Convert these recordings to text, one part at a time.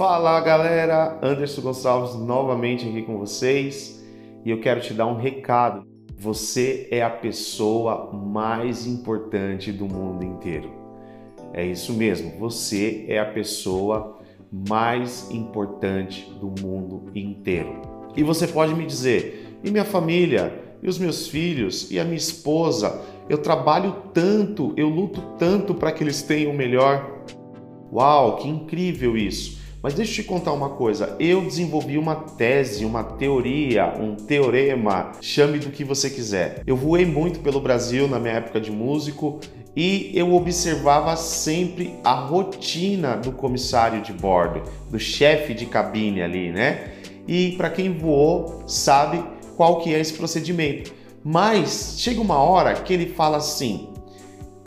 Fala galera, Anderson Gonçalves novamente aqui com vocês e eu quero te dar um recado. Você é a pessoa mais importante do mundo inteiro. É isso mesmo, você é a pessoa mais importante do mundo inteiro. E você pode me dizer, e minha família, e os meus filhos, e a minha esposa, eu trabalho tanto, eu luto tanto para que eles tenham o melhor. Uau, que incrível isso! Mas deixa eu te contar uma coisa. Eu desenvolvi uma tese, uma teoria, um teorema, chame do que você quiser. Eu voei muito pelo Brasil na minha época de músico e eu observava sempre a rotina do comissário de bordo, do chefe de cabine ali, né? E para quem voou, sabe qual que é esse procedimento. Mas chega uma hora que ele fala assim: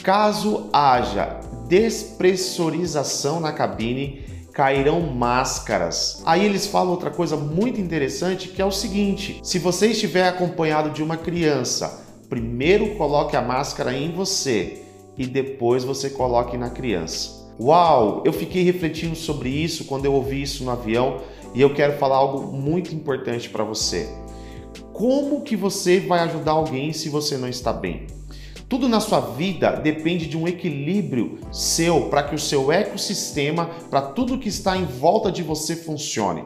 caso haja despressurização na cabine, cairão máscaras. Aí eles falam outra coisa muito interessante que é o seguinte: se você estiver acompanhado de uma criança, primeiro coloque a máscara em você e depois você coloque na criança. Uau, eu fiquei refletindo sobre isso quando eu ouvi isso no avião e eu quero falar algo muito importante para você. Como que você vai ajudar alguém se você não está bem? Tudo na sua vida depende de um equilíbrio seu para que o seu ecossistema, para tudo que está em volta de você funcione.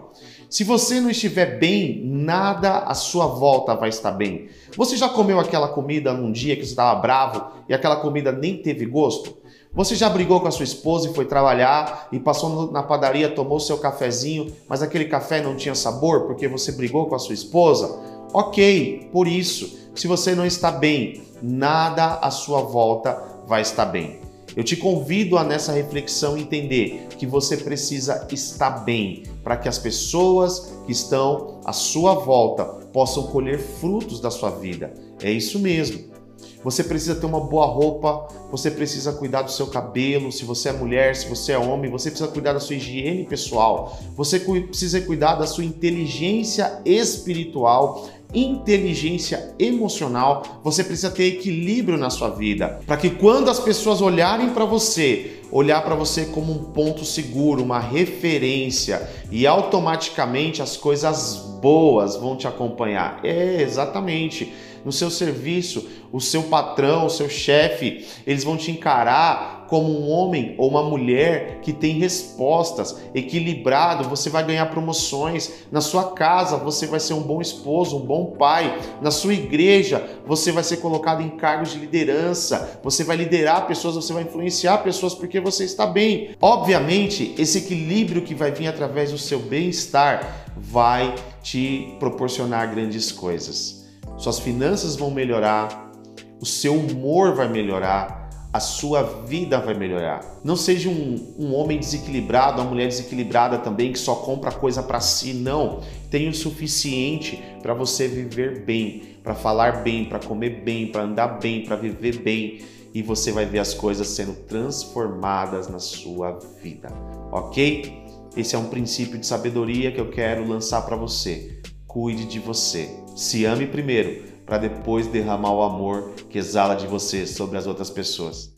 Se você não estiver bem, nada à sua volta vai estar bem. Você já comeu aquela comida num dia que você estava bravo e aquela comida nem teve gosto? Você já brigou com a sua esposa e foi trabalhar e passou na padaria, tomou seu cafezinho, mas aquele café não tinha sabor porque você brigou com a sua esposa? Ok, por isso, se você não está bem, nada à sua volta vai estar bem. Eu te convido a nessa reflexão entender que você precisa estar bem para que as pessoas que estão à sua volta possam colher frutos da sua vida. É isso mesmo. Você precisa ter uma boa roupa, você precisa cuidar do seu cabelo, se você é mulher, se você é homem, você precisa cuidar da sua higiene pessoal, você precisa cuidar da sua inteligência espiritual inteligência emocional, você precisa ter equilíbrio na sua vida, para que quando as pessoas olharem para você, olhar para você como um ponto seguro, uma referência e automaticamente as coisas boas vão te acompanhar. É, exatamente. No seu serviço, o seu patrão, o seu chefe, eles vão te encarar como um homem ou uma mulher que tem respostas, equilibrado, você vai ganhar promoções. Na sua casa, você vai ser um bom esposo, um bom pai. Na sua igreja, você vai ser colocado em cargos de liderança. Você vai liderar pessoas, você vai influenciar pessoas porque você está bem. Obviamente, esse equilíbrio que vai vir através do seu bem-estar vai te proporcionar grandes coisas. Suas finanças vão melhorar, o seu humor vai melhorar, a sua vida vai melhorar. Não seja um, um homem desequilibrado, uma mulher desequilibrada também que só compra coisa para si. Não. Tenha o suficiente para você viver bem, para falar bem, para comer bem, para andar bem, para viver bem. E você vai ver as coisas sendo transformadas na sua vida, ok? Esse é um princípio de sabedoria que eu quero lançar para você. Cuide de você. Se ame primeiro para depois derramar o amor que exala de você sobre as outras pessoas.